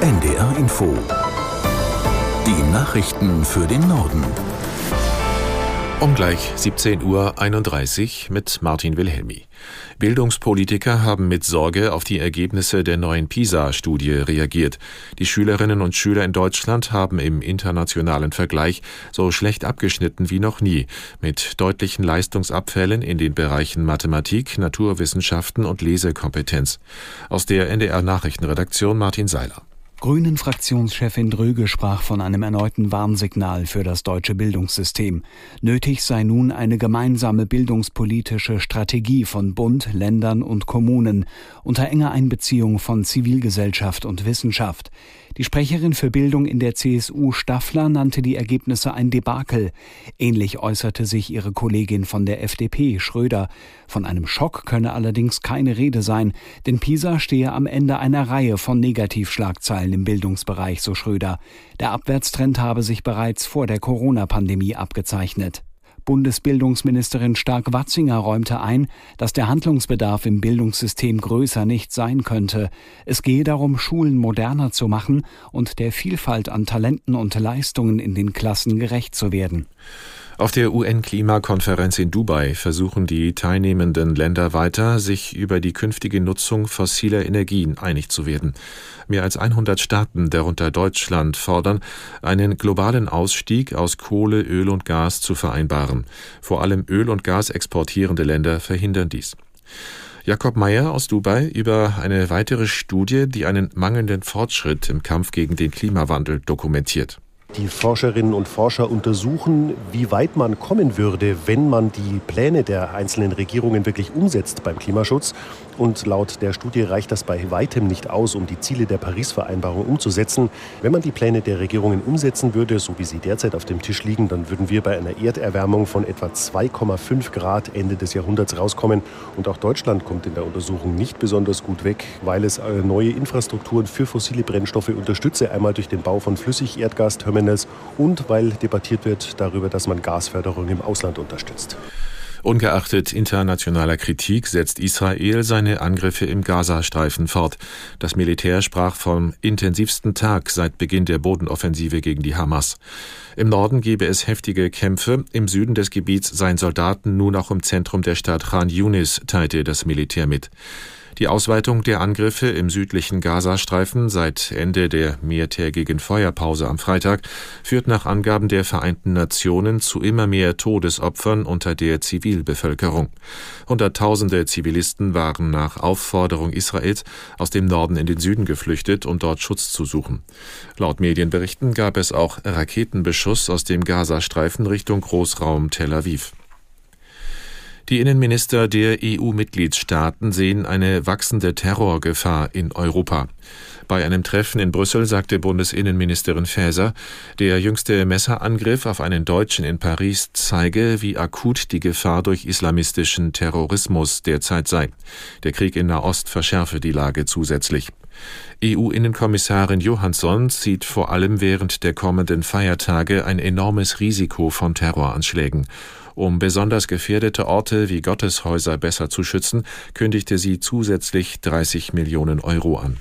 NDR Info. Die Nachrichten für den Norden. Um gleich 17.31 Uhr mit Martin Wilhelmi. Bildungspolitiker haben mit Sorge auf die Ergebnisse der neuen PISA-Studie reagiert. Die Schülerinnen und Schüler in Deutschland haben im internationalen Vergleich so schlecht abgeschnitten wie noch nie, mit deutlichen Leistungsabfällen in den Bereichen Mathematik, Naturwissenschaften und Lesekompetenz. Aus der NDR Nachrichtenredaktion Martin Seiler. Grünen-Fraktionschefin Dröge sprach von einem erneuten Warnsignal für das deutsche Bildungssystem. Nötig sei nun eine gemeinsame bildungspolitische Strategie von Bund, Ländern und Kommunen unter enger Einbeziehung von Zivilgesellschaft und Wissenschaft. Die Sprecherin für Bildung in der CSU Staffler nannte die Ergebnisse ein Debakel. Ähnlich äußerte sich ihre Kollegin von der FDP Schröder. Von einem Schock könne allerdings keine Rede sein, denn PISA stehe am Ende einer Reihe von Negativschlagzeilen im Bildungsbereich, so Schröder. Der Abwärtstrend habe sich bereits vor der Corona-Pandemie abgezeichnet. Bundesbildungsministerin Stark-Watzinger räumte ein, dass der Handlungsbedarf im Bildungssystem größer nicht sein könnte. Es gehe darum, Schulen moderner zu machen und der Vielfalt an Talenten und Leistungen in den Klassen gerecht zu werden. Auf der UN-Klimakonferenz in Dubai versuchen die teilnehmenden Länder weiter, sich über die künftige Nutzung fossiler Energien einig zu werden. Mehr als 100 Staaten, darunter Deutschland, fordern, einen globalen Ausstieg aus Kohle, Öl und Gas zu vereinbaren. Vor allem Öl- und Gas exportierende Länder verhindern dies. Jakob Meyer aus Dubai über eine weitere Studie, die einen mangelnden Fortschritt im Kampf gegen den Klimawandel dokumentiert. Die Forscherinnen und Forscher untersuchen, wie weit man kommen würde, wenn man die Pläne der einzelnen Regierungen wirklich umsetzt beim Klimaschutz. Und laut der Studie reicht das bei weitem nicht aus, um die Ziele der Paris-Vereinbarung umzusetzen. Wenn man die Pläne der Regierungen umsetzen würde, so wie sie derzeit auf dem Tisch liegen, dann würden wir bei einer Erderwärmung von etwa 2,5 Grad Ende des Jahrhunderts rauskommen. Und auch Deutschland kommt in der Untersuchung nicht besonders gut weg, weil es äh, neue Infrastrukturen für fossile Brennstoffe unterstütze. Einmal durch den Bau von Flüssigerdgasterminals und weil debattiert wird darüber, dass man Gasförderung im Ausland unterstützt. Ungeachtet internationaler Kritik setzt Israel seine Angriffe im Gazastreifen fort. Das Militär sprach vom intensivsten Tag seit Beginn der Bodenoffensive gegen die Hamas. Im Norden gebe es heftige Kämpfe, im Süden des Gebiets seien Soldaten nun auch im Zentrum der Stadt Khan Yunis, teilte das Militär mit. Die Ausweitung der Angriffe im südlichen Gazastreifen seit Ende der mehrtägigen Feuerpause am Freitag führt nach Angaben der Vereinten Nationen zu immer mehr Todesopfern unter der Zivilbevölkerung. Hunderttausende Zivilisten waren nach Aufforderung Israels aus dem Norden in den Süden geflüchtet, um dort Schutz zu suchen. Laut Medienberichten gab es auch Raketenbeschuss aus dem Gazastreifen Richtung Großraum Tel Aviv. Die Innenminister der EU-Mitgliedstaaten sehen eine wachsende Terrorgefahr in Europa. Bei einem Treffen in Brüssel sagte Bundesinnenministerin Faeser, der jüngste Messerangriff auf einen Deutschen in Paris zeige, wie akut die Gefahr durch islamistischen Terrorismus derzeit sei. Der Krieg in Nahost verschärfe die Lage zusätzlich. EU-Innenkommissarin Johansson sieht vor allem während der kommenden Feiertage ein enormes Risiko von Terroranschlägen. Um besonders gefährdete Orte wie Gotteshäuser besser zu schützen, kündigte sie zusätzlich 30 Millionen Euro an.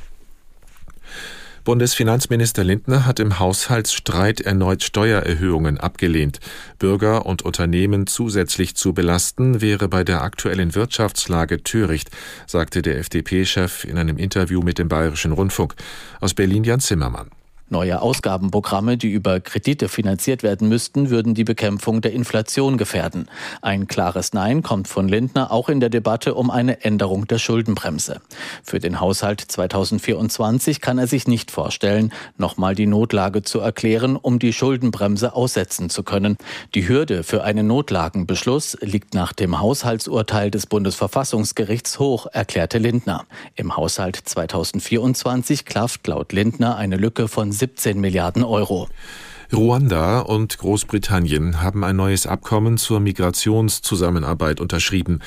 Bundesfinanzminister Lindner hat im Haushaltsstreit erneut Steuererhöhungen abgelehnt. Bürger und Unternehmen zusätzlich zu belasten, wäre bei der aktuellen Wirtschaftslage töricht, sagte der FDP-Chef in einem Interview mit dem Bayerischen Rundfunk. Aus Berlin Jan Zimmermann. Neue Ausgabenprogramme, die über Kredite finanziert werden müssten, würden die Bekämpfung der Inflation gefährden. Ein klares Nein kommt von Lindner auch in der Debatte um eine Änderung der Schuldenbremse. Für den Haushalt 2024 kann er sich nicht vorstellen, nochmal die Notlage zu erklären, um die Schuldenbremse aussetzen zu können. Die Hürde für einen Notlagenbeschluss liegt nach dem Haushaltsurteil des Bundesverfassungsgerichts hoch, erklärte Lindner. Im Haushalt 2024 klafft laut Lindner eine Lücke von 17 Milliarden Euro. Ruanda und Großbritannien haben ein neues Abkommen zur Migrationszusammenarbeit unterschrieben.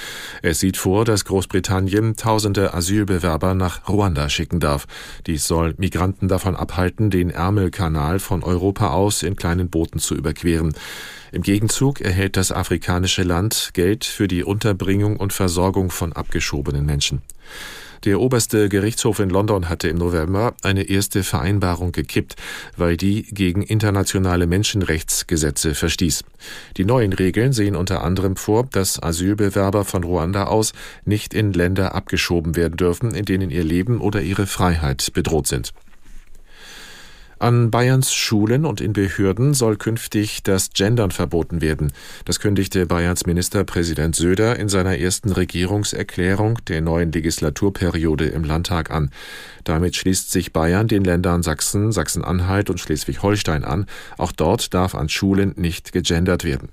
Es sieht vor, dass Großbritannien tausende Asylbewerber nach Ruanda schicken darf. Dies soll Migranten davon abhalten, den Ärmelkanal von Europa aus in kleinen Booten zu überqueren. Im Gegenzug erhält das afrikanische Land Geld für die Unterbringung und Versorgung von abgeschobenen Menschen. Der oberste Gerichtshof in London hatte im November eine erste Vereinbarung gekippt, weil die gegen internationale Menschenrechtsgesetze verstieß. Die neuen Regeln sehen unter anderem vor, dass Asylbewerber von Ruanda aus nicht in Länder abgeschoben werden dürfen, in denen ihr Leben oder ihre Freiheit bedroht sind. An Bayerns Schulen und in Behörden soll künftig das Gendern verboten werden. Das kündigte Bayerns Ministerpräsident Söder in seiner ersten Regierungserklärung der neuen Legislaturperiode im Landtag an. Damit schließt sich Bayern den Ländern Sachsen, Sachsen-Anhalt und Schleswig-Holstein an. Auch dort darf an Schulen nicht gegendert werden.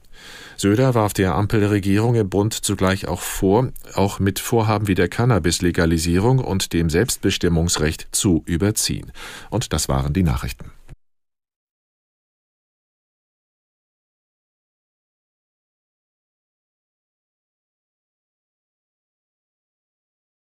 Söder warf der Ampelregierung im Bund zugleich auch vor, auch mit Vorhaben wie der Cannabis-Legalisierung und dem Selbstbestimmungsrecht zu überziehen. Und das waren die Nachrichten.